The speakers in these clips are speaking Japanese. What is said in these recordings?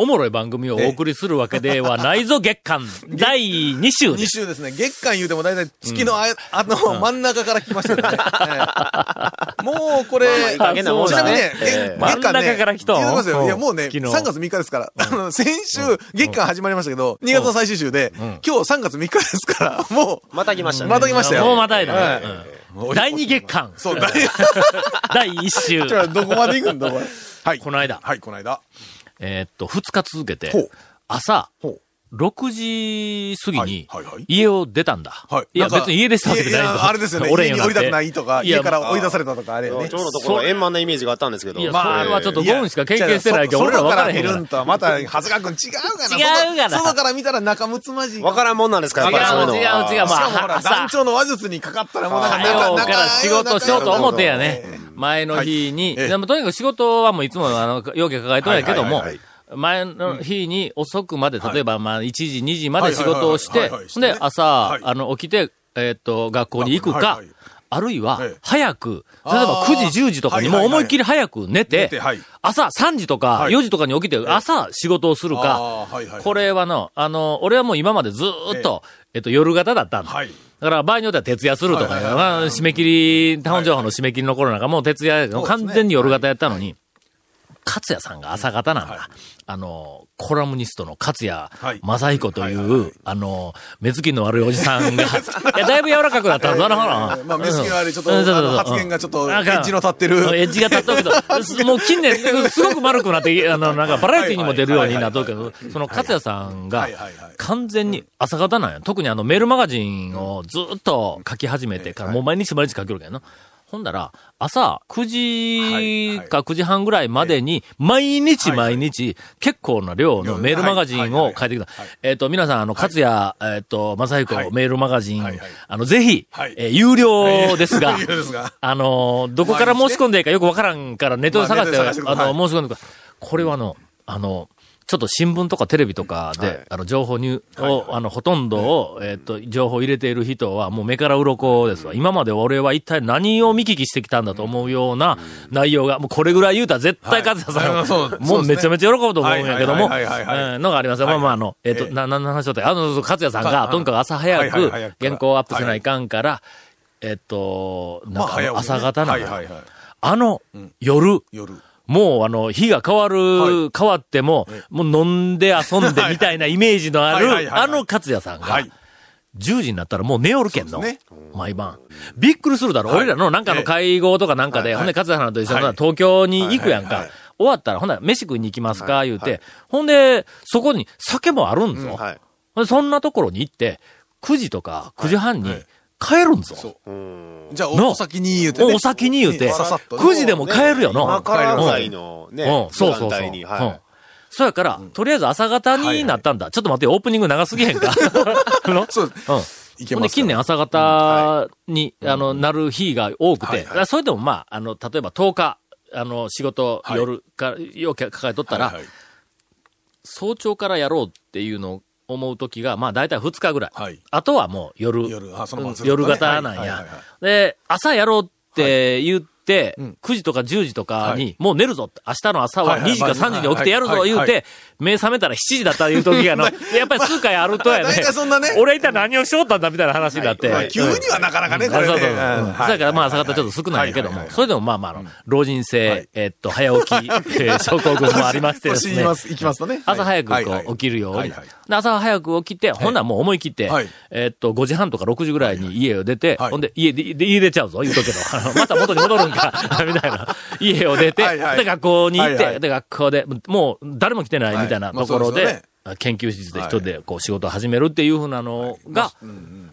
おもろい番組をお送りするわけではないぞ月間第2週で2す。週ですね。月間言うても大体月のあ,、あの、真ん中から来ましたよね。ええもうこれ、まあいい加減なもんだねちなみにね、ええ月月間ね。真ん中から来たの言うてますよ。いや、うんもうね、昨日3月3日ですから。あの、先週、月間始まりましたけど、2月の最終週で、今日3月3日ですから、もう、また来ましたね。また来ましたよ。もうまたいだはいね。うん第2月間。そう、だい第1 週。じゃあどこまで行くんだ、これ。はい。この間はい、この間。えーっと、2日続けて朝。6時過ぎに家を出たんだ。はい。いや、別に家出したわけじゃないいやいやあれですよね。俺家に降りたくないとか、家から追い出されたとか、あれよね今日。のところ円満なイメージがあったんですけど。いや、まあそれはちょっとゴーンしか経験してないけど、や俺ら分からへんから外からん。とはまた、長谷川君違うがな。違うがな外外から見たら仲睦まじい。わからんもんなんですか、やっぱりそういうのは。違う違う違うまあ団長の話術にかかったらもうなんか、早うから仕事しようと思ってやねええ。前の日に、でもとにかく仕事はもういつもあの、要件抱えとんやけどもはいはいはい、前の日に遅くまで、例えばまあ1時、2時まで仕事をしてで朝はい、あの、起きて、えーっと、学校に行くかあるいはええ、早く、例えばあー。9時、10時とかにもう思いっきり早く寝寝て朝3時とかはい。4時とかに起きて、朝仕事をするかこれはの、あの、俺はもう今までずーっと、えっと、夜型だったんだ。はい。だから場合によっては徹夜するとか、締め切り、タウン情報の締め切りの頃なんかもう徹夜、完全に夜型やったのに、勝也さんが朝型なんだ。はい。あの、コラムニストの勝也はい。正彦とい、うあの、目つきの悪いおじさんが、いや、だいぶ柔らかくなった。んだな、ほら。まあ、目つきの悪い、ちょっと、発言がちょっと、エなんかッジの立ってる。エッジが立っとるけど、す もう近年、すごく丸くなって、あの、なんかバラエティにも出るようになっとるけど、その勝也さんが完全に朝方なんや。特にあのメールマガジンをずっと書き始めてから、もう毎日毎日書きよるけどな。ほんだら、朝9時か9時半ぐらいまでに、毎日毎日、結構な量のメールマガジンを書いてきた。えっと、皆さん、あの、勝也、えっと、正彦はい。メールマガジンあの、ぜひはい、えー有料ですが あの、どこから申し込んでいいかよくわからんからネットで探して、まあの、申し込んでください。これはあの、あの、ちょっと新聞とかテレビとかで、はい。あの、情報に、を、あの、ほとんどを、えっ、と、情報を入れている人は、もう目から鱗ですわ。今まで俺は一体何を見聞きしてきたんだと思うような内容が、もうこれぐらい言うたら絶対勝也さん、はいもうめちゃめちゃ喜ぶと思うんやけども、のがありますよ。まあまあ、あの、えっ、と、ええ。な、何の話だったあの、勝也さんが、かとにかく朝早はいく原稿をアップせないかんから、えっと、なんか朝方なんだはいはいはい。あの、夜、夜。もうあの、日が変わる、はい。変わっても、もう飲んで遊んで みたいなイメージのある、あの勝也さんが、はい。10時になったらもう寝おるけんの。そうです毎晩。びっくりするだろ。俺らのなんかの会合とかなんかで、はいほんで勝也さんと一緒にはい。東京に行くやんか。終わったら、ほんなら飯食いに行きますか、言うて、はい。ほんで、そこに酒もあるんぞ。そんなところに行って、9時とか9時半にはい帰るんぞ。そううん。じゃあ、のお先に言うてね。お先に言うて、ささっとね9時でも帰るよの。今からぐらいのね、うん、そうそうそう。はそうやから、とりあえず朝方になったんだ。ちょっと待ってよ、オープニング長すぎへんか？そう。うん。ほんで、いけます近年朝方に、あの、なる日が多くて、それでもまあ、あの、例えば10日、あの、仕事、はい夜か、よく抱えとったら、早朝からやろうっていうのを思う時が、まあ大体2日ぐらい。はい。あとはもう夜、夜。夜型なんや。はいはいはいは。で、朝やろうって言って、うん9時とか10時とかはに、もう寝るぞって、明日の朝ははいはい2時か3時に起きてやるぞ言うて、目覚めたら7時だったいう時がの、やっぱり数回あるとやね。俺一体何をしよったんだみたいな話になって。まあ急にはなかなかね、これね。そうそうそう。うん。う。んそやからまあ朝方ちょっと少ないけども、それでもまあまああの、老人性、えっと、早起き、えー症候群もありましてですね。行きますとね。朝早くこう起きるように。朝早く起きて、ほんならもう思い切ってはい、えっと、5時半とか6時ぐらいに家を出て、はい。ほんで、家で、で家出ちゃうぞ、言うとくけど、また元に戻るんか、みたいな。家を出て、はいはい。で、学校に行って、はいはい。で、学校で、もう誰も来てないみたいなところですよで、研究室で一人でこう仕事を始めるっていうふうなのが、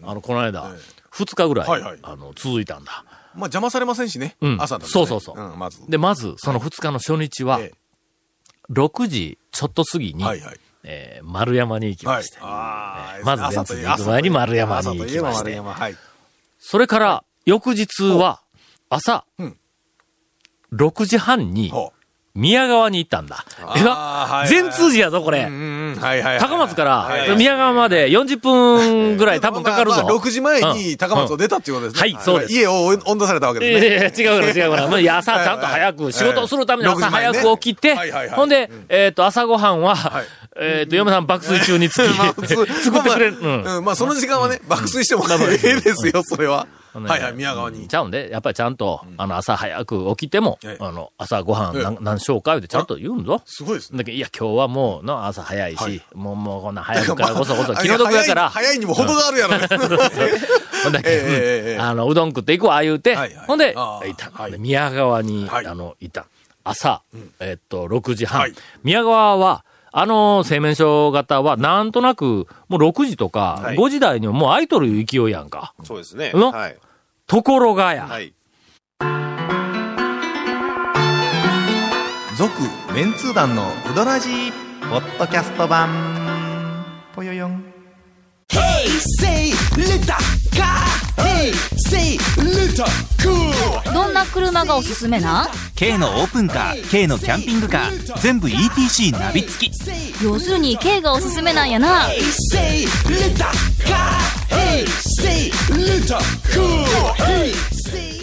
あの、この間、2日ぐらいはいはい、あの、続いたんだ。まあ邪魔されませんしね。うん。朝だとね。そうそうそう。うん、まず。で、まず、その2日の初日はえ、6時ちょっと過ぎに、はいはい。えー丸山に行きはいまして、。あー。まず朝といえ電通に行く前に丸山に行きまして。それから、翌日は、朝、うん。6時半に、ほ宮川に行ったんだ。えあーらはいはい全通寺やぞ、これ。高松かはいら宮川まで40分ぐらい多分かかるぞ。まあまあ6時前に高松を出たっていうことですね。はいそうです。家を温度されたわけですね。違うから違うから。もう朝ちゃんと早く、仕事をするために朝早く起きて、ほんで、えっと、朝ごはんはい、えっと、嫁さん爆睡中につき、作ってくれる。うん。まあその時間はね、爆睡してもええですよ、それは。はいはい、宮川に。ちゃうんで、やっぱりちゃんと、あの、朝早く起きてもええ、あの、朝ごはんええ何何しようか言うてちゃんと言うんぞ。すごいですね。だけどいや、今日はもう、の朝早いし、もう、もうこんな早くまあからこそこそ、あ気の毒やから、早いにも程があるやろね。ほんだけ、あの、うどん食って行こう、ああ言うて、ほんで、いで宮川に、はいあの、行った。朝、えっと、6時半。はい宮川は、あの製麺所型は、なんとなく、もう6時とか、はい5時台にはもう空いとる勢いやんか。そうですね。のはい。ところがや、はい。続メンツー団のウドラジーポッドキャスト版。ぽよよん。Say little car. Hey, say little cool. どんな車がおすすめな？ん K のオープンカー K のキャンピングカー全部 ETC ナビ付き要するに K がおすすめなんやな Hey, say little car. Hey, say little cool. Hey, say.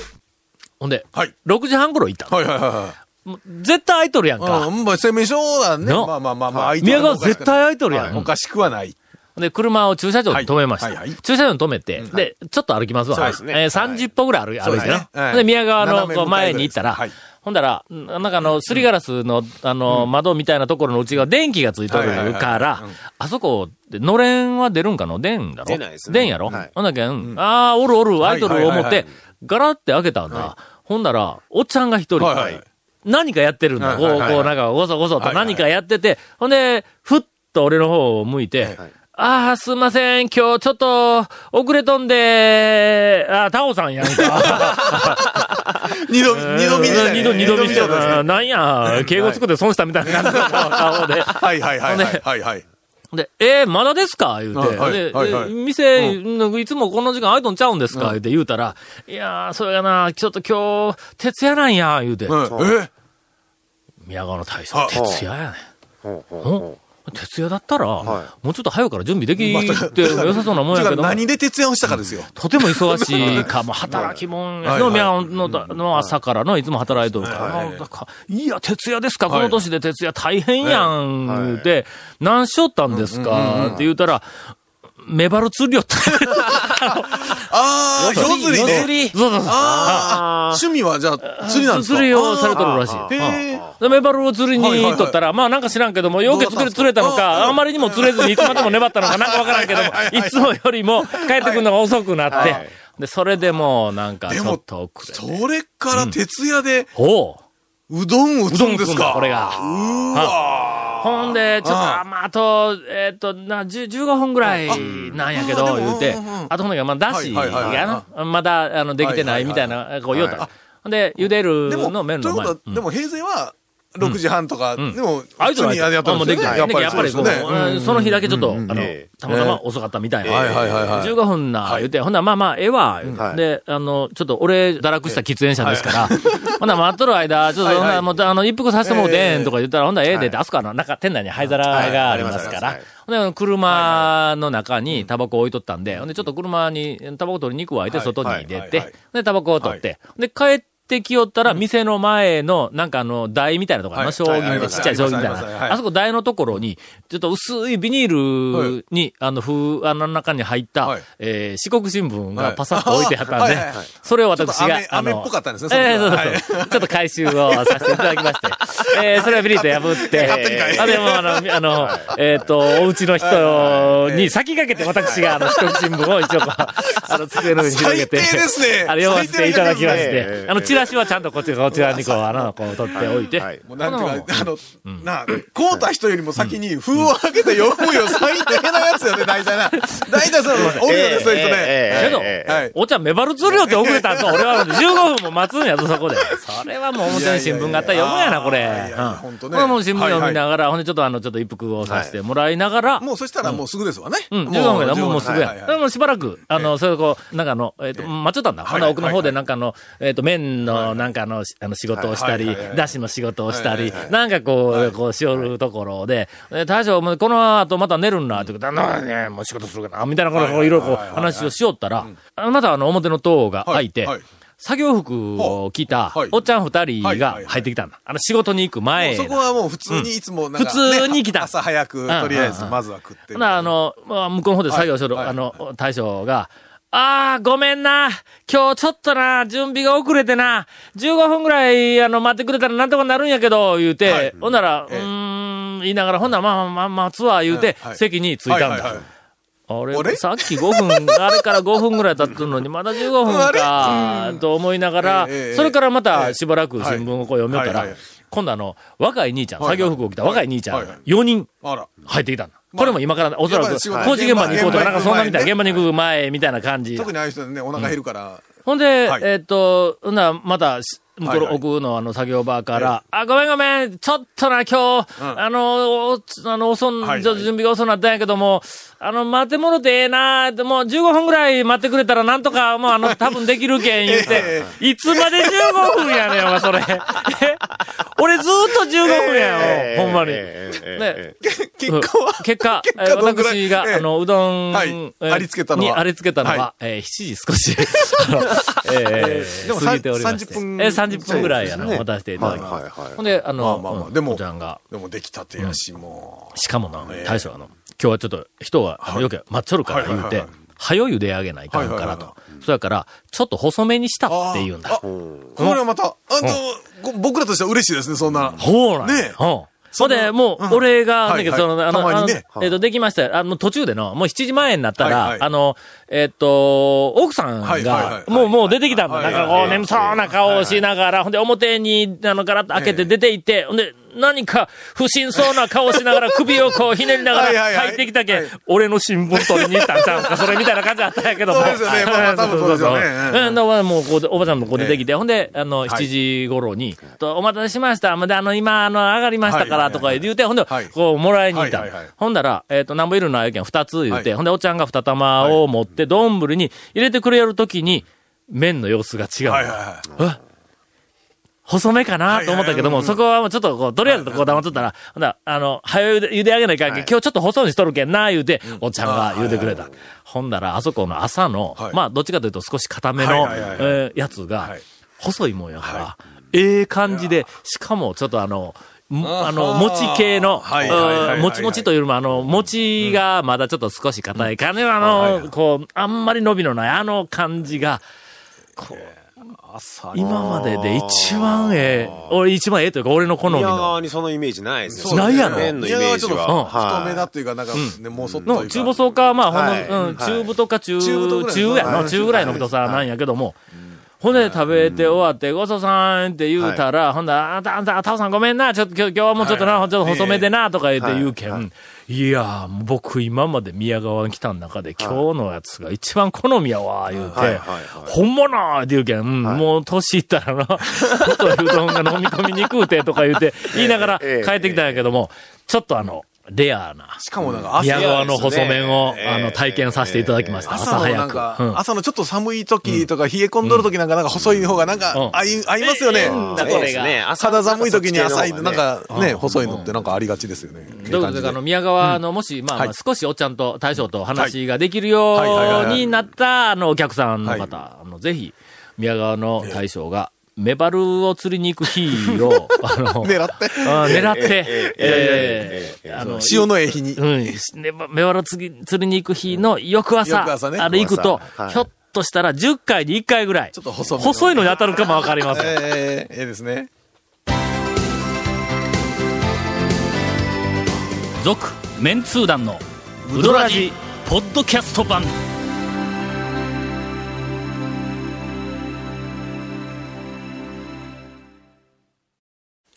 ほんで、はい6時半頃行ったの。はいはいはいはい。もう絶対空いとるやんか。うん、まあ、だね。のまあまあまあまあ、宮川絶対空いとるやん。おかしくはない。で、車を駐車場に止めました。はいはい。はい駐車場に止めて、で、ちょっと歩きますわ。そうですね。えー30歩ぐらい歩い歩いてな。ですね。はいで、宮川のこう前に行ったら、はい。ほんだら、んなんかあの、すりガラスの、あの、窓みたいなところの内側、電気がついとるからうん、あそこで、のれんは出るんかの？電だろ？出ないですね。電やろ？はい。ほんだけん、あー、おるおる、アイドルを思ってガラって開けたんだ。ほんだら、おっちゃんが一人、はいはい。何かやってるんだ。こう、こう、なんか、ごそごそと何かやってて、ほんで、ふっと俺の方を向いて、ああ、すいません、今日ちょっと、遅れとんで、ああ、タオさんやんか。二度、二度見でしたね二度、二度見して二度見ですねなんや、敬語作って損したみたいな感じの顔で。はいはいはいはい。はいはい。で、えー、まだですか？言うて。はいで、はいはい。で店、いつもこの時間空いとんちゃうんですか？言うて言うたら、いやー、それがな、ちょっと今日、徹夜なんや、言うて。うん。え宮川の大将は、徹夜やねん？徹夜だったら、はもうちょっと早うから準備できて良さそうなもんやけど、何で徹夜をしたかですよ。とても忙しいか、もう働きもんやけど、はいはい。宮川のの朝からのいつも働いとるから、はいかいや、徹夜ですか、こはい。の年で徹夜大変やん、言うて、何しよったんですか、って言うたら、メバル釣りよった。ああ、夜釣りね。そうそうそう。趣味はじゃあ、釣りなんですか？釣りをされとるらしい。へメバルを釣りにとったら、まあなんか知らんけども、よく釣れ釣れたのか、あんまりにも釣れずにいつまでも粘ったのかなんかわからんけども、いつもよりも帰ってくるのが遅くなって、で、それでもうなんかちょっと遅れて。それから徹夜で、ほうどん打つうどんですかこれが。うほんで、ちょっと、ああ。まあ、あと、えっと、な、10 15分ぐらいなんやけど、あ言うて。あとほんで、まあ、だしがな、まだ、あの、できてないみたいな、こう言うた。で、茹でるでも、の麺の前。でも平成は、6時半とか、でも、あいつら普通にやったんですよね。できない。やっぱりこう、その日だけちょっと、あのえ、たまたま遅かったみたいな。はいはいはいはい。15分な、言うて、ほんならまあまあ、ええわ、はい。で、あの、ちょっと俺、堕落した喫煙者ですから、ほんなら待っとる間、ちょっと、ほんならもう、あの、一服させてもうてんとか言ったら、ほんならええでって、はいあそこは中、店内に灰皿がありますから。ほんで、車の中にタバコ置いとったんで、ほんで、ちょっと車にタバコ取りに行くわ、言って、外に出て、で、タバコを取って、で、帰ってきよったら、店の前の、なんかあの、台みたいなところ、あの、はい。将棋みたいな、はい。ちっちゃい将棋みたいな、あそこ台のところに、ちょっと薄いビニールに、あの、風、あの中に入った、はい。えー四国新聞はい。がパサッと置いてあったんでそれを私がちょっと雨、雨っぽかったんですねその時ええそうそうはそう。ちょっと回収をさせていただきまして、えーそれをビリッと破って、あ、でも、あの、あの、えっと、お家の人に先駆けて私が、あの、四国新聞を一応あの、机の上に広げて、あれ読ませていただきましてあの、チラシはちゃんとこっち、こちらにこう、あの、こう取っておいて、はいもうなんていうか、あの、なあ、こうた人よりも先に封を開けて読むよ、最低なやつよね、大体な。大体そう、おるよね、そういう人ね。けどええはい。お茶メバル釣るよって遅れたんと、俺は15分も待つんやぞ、そこで。それはもう表に新聞があったら読むんやな、これ。いやいやいやうんほんとねもう新聞読みながら、ほんでちょっとあの、ちょっと一服をさせてもらいながら、もうそしたらもうすぐですわね。うん、15分だ、もうもうすぐや。でもうしばらく、あの、それこう、なんかあの、えっと、待っちゃったんだ。ほんなら奥の方でなんかあの、えっと、麺麺のなんかあの、しあの仕事をしたりだしの仕事をしたりなんかこう、こうしよるところで、え大将、この後また寝るんな、って言うから、なね、もう仕事するかな、みたいなことをいろいろこう話をしよったら、あまたあの表の塔が開いて作業服を着たはい。おっちゃん二人が入ってきたんだ。あの仕事に行く前そこはもう普通にいつも普通に来た。ね朝早く、とりあえずまずは食って。ほな、あの、まあ、向こうの方で作業しとる、はい。あの、大将が、ああ、ごめんな。今日ちょっとな、準備が遅れてな、15分ぐらい、あの、待ってくれたらなんとかなるんやけど、言うて、はい。ほんなら、ええうーん、言いながら、ほんなら、まあまあ、待つわ、言うて、はい。席に着いたんだ。はいはいはい。あれ？あれ？さっき5分、あれから5分ぐらい経ってるのに、まだ15分か、と思いながら、それからまたしばらく新聞をこう読みよったら今度あの、若い兄ちゃん、作業服を着た若い兄ちゃんはいはい、4人。入ってきたんだ。これも今から、おそらく工事現場に行こうとか、なんかそんなみたいな、現現場に行く前みたいな感じ。特にああいう人ね、お腹減るから。ほんで、はい。えっと、ほんならまた、し向こう奥のあの作業場から、あ、ごめんごめん、ちょっとな、今日、うん。あの、おあの、遅ん、ちょっと準備が遅なったんやけども、あの、待ってもろてええな、でもう15分ぐらい待ってくれたらなんとか、もうあの、多分できるけん言うて え、いつまで15分やねん、お前それ。え俺ずーっと15分やよ、ほんまに。ね、結果は結果、私が、ええ。あの、うどん、ありつけたのは。にありつけたのは、はえー7時少し、えーでも過ぎておりまして。30分えー30分ぐらい、あの、ね渡していただきます。ほんで、あの、まあまあでもおちゃんが、でも出来たてやし、もしかもなえ、え。大将あの、今日はちょっと人が、あの、よく待っちょるから言うて早ゆで上げないかんからと。そやから、ちょっと細めにしたう。って言うんだ。あ。あこれはまた、あの、ご僕らとしては嬉しいですね、そんな。ほうなんや。ねえ。う。ん。それで、もう、うん。俺が、はいはい。だけど、その、あの、えっと、できました。よあの、途中での、もう7時前になったら、あの、えっと、奥さんがもう、もう出てきたんだ。なんかこう、眠そうな顔をしながら、ほんで、表に、あの、ガラッと開けて出て行って、ほんで、何か不審そうな顔をしながら首をこうひねりながら入ってきたけはい。ん、俺の新聞取りに行ったんちゃうんか、それみたいな感じだったんやけども。そうですよね。まあまあ多分そうですよね。うんうん、だからもうこうで、おばちゃんもこう出てきて、ほんで、あの、7時頃に、とお待たせしました。まだあの、今、あの、上がりましたから、とか言うて、ほんではい、こう、もらいに行った。ほんだら、えっと、なんぼいるの？あやけん、二つ言うて、はい。ほんで、おっちゃんが二玉を持って、丼に入れてくれるときに、麺の様子が違うの。はいはいはい。細めかなと思ったけども、そこはもうちょっとこう、とりあえずこう黙っとったら、ほんだらあの、早ゆで、茹で上げないかんけん、今日ちょっと細にしとるけんな、言うて、おっちゃんが言うてくれた。ほんだら、あそこの朝のは、い。まあ、どっちかというと少し固めの、えーやつがはい、細いもんやから、ええ感じで、しかもちょっとあの、んあの、餅系の、もちもちというよりも、あの、餅がまだちょっと少し硬い感じの、あの、こう、あんまり伸びのない、あの感じが、こう、今までで一番ええ、俺一番ええというか、俺の好み宮の。川にそのイメージないですそうないやろ麺のイメージ宮は。うん。太めだはっていうか、なんか、ね、もうそっと中細か、まあ、ほんの、はい。うん、はい中太か中、中太ぐらい中やの、はい。中ぐらいの太さなんやけども、で食べて終わって、ごちそうさんって言うたら、ほんだら、あんた、あんた、タオさんごめんな、ちょっと今日今日はもうちょっとな、はいちょっと細めでな、とか言って言うけん、はい。い。やー、僕今まで宮川に来た中で、今日のやつが一番好みやわ、言うて、はいはいはい。本物って言うけん、うんもう年いったらな、太いうどんが飲み込みにくうてとか言うて、言いながらええ帰ってきたんやけども、ちょっとあの、レアな。しかもなんか朝、宮川の細麺を、ええあの、体験させていただきました。朝朝の早く。なんか、うん。朝のちょっと寒い時とか、冷え込んどる時なんか、なんか細い方がなんかうん、合い、合いますよね。これがね。肌寒い時に浅い、なんかね、うん。細いのってなんかありがちですよね。ということで、あの、宮川の、もし、まあまあ、はい少しおっちゃんと大将と話ができるようになった、あの、お客さんのはい。方、あの、ぜひ、宮川の大将が、メバルを釣りに行く日を、あの、狙って。あ狙って、ええあの、潮のええ日に。うん、メバル釣り釣りに行く日の翌朝、翌朝ねあれ行くと、はいひょっとしたら10回に1回ぐらい、ちょっと細細いのに当たるかもわかりません。ええええですね。続メンツー団のウドラジポッドキャスト版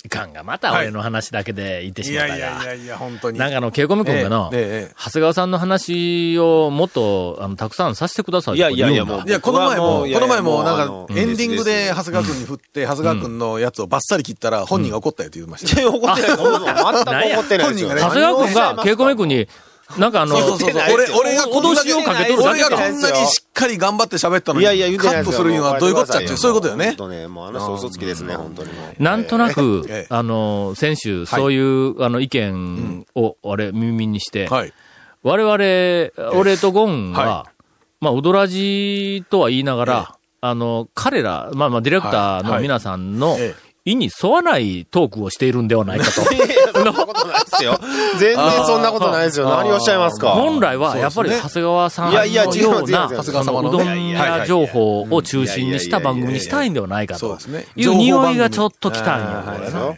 いかんがまた俺の話だけで言ってしいやいまったが、やいやいや、本当に。なんかあの、ケイコミ君がの、ええええ長谷川さんの話をもっと、あの、たくさんさせてくださいいやいやいやもういや、この前も、いやいやこの前も、なんか、エンディングで、長谷川君に振って、長谷川君のやつをバッサリ切ったら、本人が怒ったよって言いましたよ。怒ってない。全く怒ってないですよ。何や長谷川君が、ケイコミ君に、なんかあの、そうそうそうそう。俺、俺が脅しをかけとるだ俺けかがこんなにしっかり頑張って喋ったのに、いやいや、言うて。カットするにはどういうことっちゃっていう、そういうことよね。本。当ね、もうあの人嘘つきですね、本当に。なんとなくええ、あの、先週、そういう、あの、意見を、あれ、耳にして、はい。我々、俺とゴンは、はまあ、踊らじとは言いながら、あの、彼ら、まあまあ、ディレクターの皆さんのええ意に沿わないトークをしているんではないかと。いやそんなことないですよ。全然そんなことないですよ。何をおっしゃいますか？本来は、やっぱり、長谷川さんいやいやのような、うどん屋情報を中心にした番組にしたいんではないかと。いう匂いがちょっと来たんよ。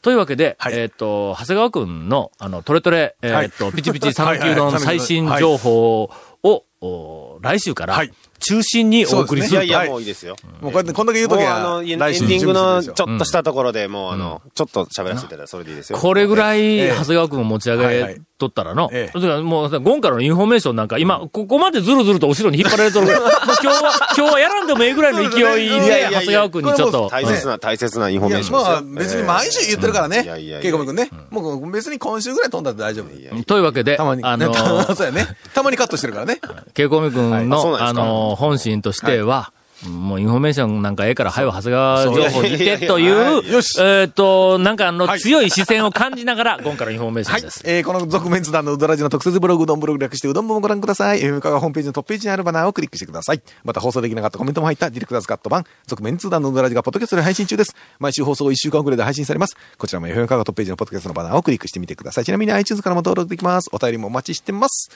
というわけで、はい。えっ、と、長谷川くんの、あの、トレトレ、えっ、と、ピチピチ讃岐う最新情報を、お来週からはい、中心にお送りすると。いやいや、はいもういいですよ。もうこうやってこんだけ言うときはエンディングのちょっとしたところでもうあの、ちょっと喋らせていただいたらそれでいいですよ。これぐらい、ええ長谷川くんを持ち上げとったらの、ええだからもう、ゴンからのインフォメーションなんか、今、ここまでずるずると後ろに引っ張られとる。も う今日は、今日はやらんでもええぐらいの勢いで長谷川くんにちょっと、大切な、大切なインフォメーションですよ。まあ、別に毎週言ってるからねいやいやい。やケイコミ君ね。もう別に今週ぐらい飛んだって大丈夫。うんというわけで、たまに。あのねたまそうやね。たまにカットしてるからね。ケイコミ君の、あなんですかの、本心としては、もうインフォメーションなんかええから、はよ、長谷川情報にいそうて、といはうえっと、なんかあの、はい強い視線を感じながら、ゴンからインフォメーショはいンです。。えー、この続メンツ団のうどらじの特設ブログ、うどんブログ略してうどん部もご覧ください。FM カがホームページのトップページにあるバナーをクリックしてください。また放送できなかったコメントも入ったディレクターズカット版、続メンツ団のうどらじがポッドキャストで配信中です。毎週放送1週間遅れで配信されます。こちらも FM カがトップページのポッドキャストのバナーをクリックしてみてください。ちなみに iTunes からも登録できます。お便りもお待ちしてます。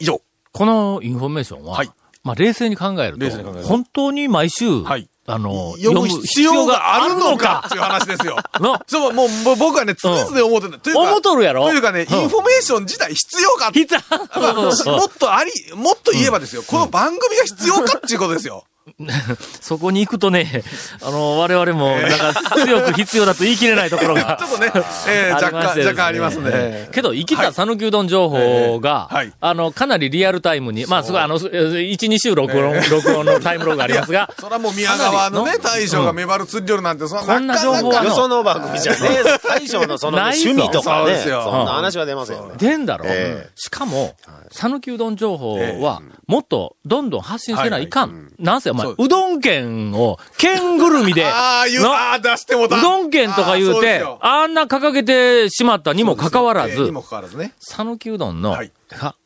以上。このインフォメーションは、はいまあ、冷静に考えると本当に毎週、はい。あの、読む必要があるのか？っていう話ですよ。の、そう、もう、僕はね、常々思ってた。というか思っとるやろ？というかね、うん。インフォメーション自体必要かって。ひ た、まあもっとあり、もっと言えばですよ、この番組が必要かっていうことですよ。そこに行くとね、あの、我々も、なんか、強く必要だと言い切れないところが。ちょっとね、えー、あ 若干、若干ありますね。けど、生きた讃岐うどん情報が、あの、かなりリアルタイムに、まあ、すごい、あの、1、2週録音、録音のタイムログがありますが、それはもう宮川のね大将がメバル釣り寄るなんて、そんこんな情報はなかなかよその番組じゃね大将のその趣味とかね、そんな話は出ませんよね。出んだろ、ええしかも、讃岐うどん情報は、もっとどんどん発信せないかん。なんせ、お前そう、うどん県を、県ぐるみで、ああ、言う、出してもた。うどん県とか言うてああんな掲げてしまったにもかかわらずえーに、もかかわらずね。讃岐うどんのはい、か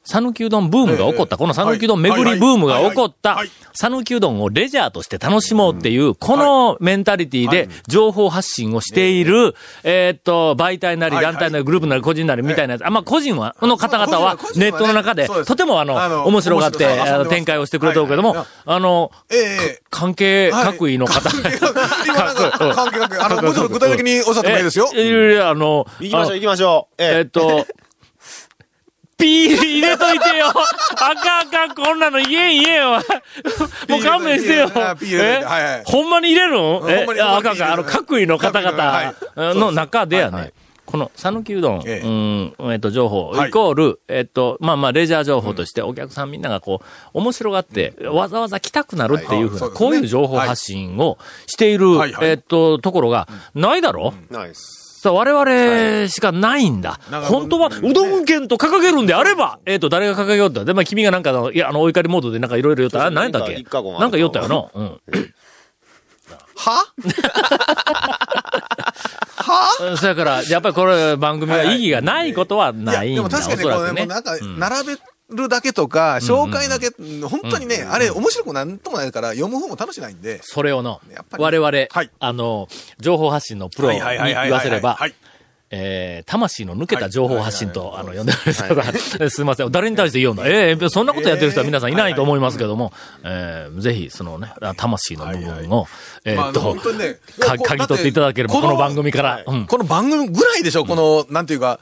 讃岐うどんブームが起こった、ええこの讃岐うどん巡りブームが起こった。讃岐うどんをレジャーとして楽しもうっていう、このメンタリティで情報発信をしている、えーっと、媒体なり団体なりグループなり個人なりみたいなやつ、あ、まあ個人は、この方々はネットの中で、とてもあの、面白がって、展開をしてくれてるけどもあの、ええ関係はい。各位の方、関係各位。あのもちろん具体的におっしゃってもいいですよ。えいやいやあの、行きましょう行きましょう。え。えっと、ピー入れといてよ。あかんあかん、こんなの言えん言えんわ。もう勘弁してよ。え？はいはい。ほんまに入れるのえ？ああかんあかん、あの、各位の方々の中でやね、この、讃岐うどん、ええ。うん、えっと、情報、はい。イコール、えっと、まあまあ、レジャー情報として、お客さんみんながこう、面白がって、わざわざ来たくなるっていうふうな、こういう情報発信をしているえっと、ところが、ないだろ？ナイス。さあ、我々しかないんだ。なんか本当は、うどん県と掲げるんであれば、えっ、と、誰が掲げようって。で、まあ、君がなんかの、いや、あの、お怒りモードでなんかいろいろ言った。あ、何やったっけ？なんか言ったよな。うん。は？うんそやから、やっぱりこれ、番組は意義がないことはないんだ。でも確かにね、これね、もうなんか、並べるだけとか、紹介だけ、本当にね、あれ、面白くなんともないから、読む方も楽しないんで。それをのやっぱ、り我々、はい。あの、情報発信のプロに言わせればはい、えー、魂の抜けた情報発信と、はいあの、呼んでくれたら、すいません。誰に対して言うんだええそんなことやってる人は皆さんい。ないと思いますけども、えー、ぜひ、そのね、あ魂の部分を、えっと本当にね、か、嗅ぎ取っていただければ、このこの番組から、うん。この番組ぐらいでしょ、この、なんていうか、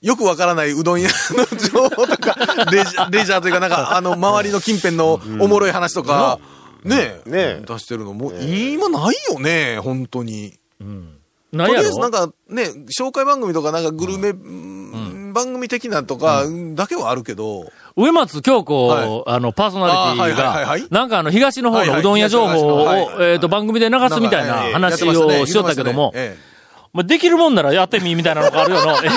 よくわからないうどん屋の情報とか、レジャー、レジャーというか、なんか、あの、周りの近辺のおもろい話とか、ねえ、ねえ。出してるのもう、今ないよね、本当に。何やとりあえずなんろかね、紹介番組とかなんかグルメ、うん。番組的なとか、だけはあるけど、上松京子、はい。あの、パーソナリティあーはいはいはい。なんかあの、東の方のうどん屋情報を、はいはいえっと、番組で流すみたいな話をしよったけども、まあ、できるもんならやってみ、みたいなのがあるよな。え？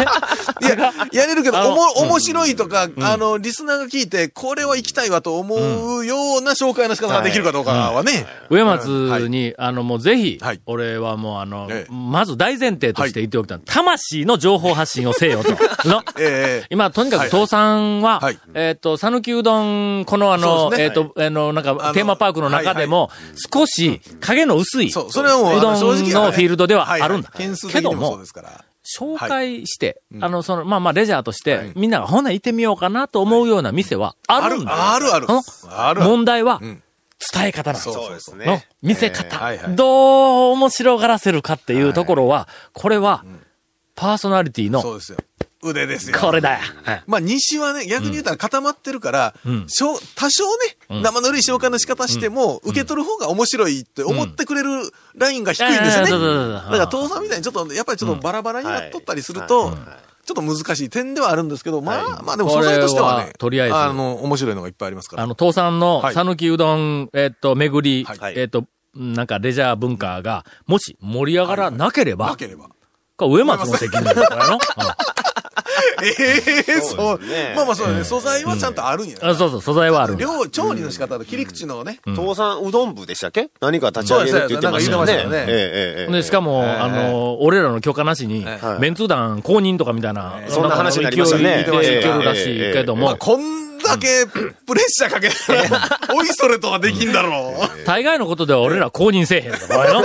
いや、やれるけど、おも、面白いとか、あの、リスナーが聞いて、これは行きたいわと思うような紹介の仕方ができるかどうかはね。上松に、あの、もうぜひはい、俺はもうあのええ、まず大前提として言っておきたい。魂の情報発信をせよと。の。ええ。今、とにかく、はい。父さんは、はい。えっ、と、讃岐うどん、このあの、えっ、と、あの、なんか、テーマパークの中でも、少し影の薄い、そう、どんあ正直のフィールドでははいあるんだ。件数けども紹介して、うん。あの、その、まあまあ、レジャーとして、はい。みんながほな行ってみようかなと思うような店はああるるん、だよ。あるある。の。ある。問題は、うん。伝え方なんです。そうですのね。見せ方、えーはいはい。どう面白がらせるかっていうところは、これは、パーソナリティの、そうですよ。腕ですよ。これだ。よ。はい。まあ、西はね、逆に言ったら固まってるから、うん。しょう多少ね、生ぬるい紹介の仕方しても、受け取る方が面白いって思ってくれるラインが低いんですよね。だから、父さんみたいにちょっと、やっぱりちょっとバラバラになっとったりすると、ちょっと難しい点ではあるんですけど、まあ、まあでも素材としてはね、はとりあえず。あの、面白いのがいっぱいありますから。あの、父さんのはい、讃岐うどん、えっと、巡り、はい。えっと、なんかレジャー文化が、もし盛り上がらなければ、なければ。これ上松の責任だからの。うんええそう。まあまあそうだね、素材はちゃんとあるんや。あそうそう、素材はある。量、調理の仕方と切り口のね、父さんうどん部でしたっけ？何か立ち上げるって言ってましたよね。そうですそうですなんか言ってましたよね。ええええええ。で、しかも、えーあの、俺らの許可なしに、はい。メンツー団公認とかみたいな、そんな話になりましたね。勢いけるらしいけども、まあこんだけプレッシャーかけたら、おいそれとはできんだろう。大概のことでは俺ら公認せえへんとかよ。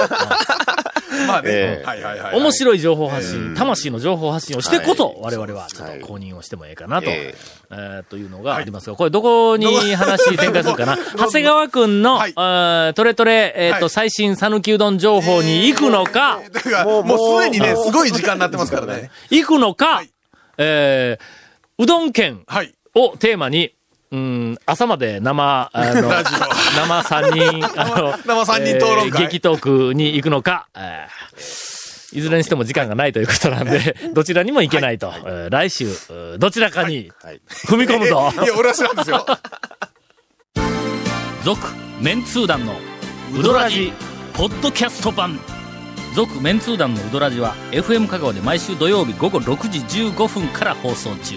まあね。え。え。はいはいはい。面白い情報発信、魂の情報発信をしてこそ、はい。我々はちょっと公認をしてもええかなと、ええーというのがありますが、これどこに話展開するかな？長谷川くんの、はいあートレトレ、えっ、と、はい。最新讃岐うどん情報に行くのか、だから、もうすでにね、すごい時間になってますからね。行くのか、はい。えーうどん県はい。をテーマに、うん、朝まで生、あの、生三人、あの、生三人討論会えー激トークに行くのか、えーいずれにしても時間がないということなんで、どちらにも行けないと。えー来週、えーどちらかにはい踏み込むぞ。いや、俺は知らんですよ。続、メンツー団のウドラジ、ポッドキャスト版。続、メンツー団のウドラジは、FM 香川で毎週土曜日午後6時15分から放送中。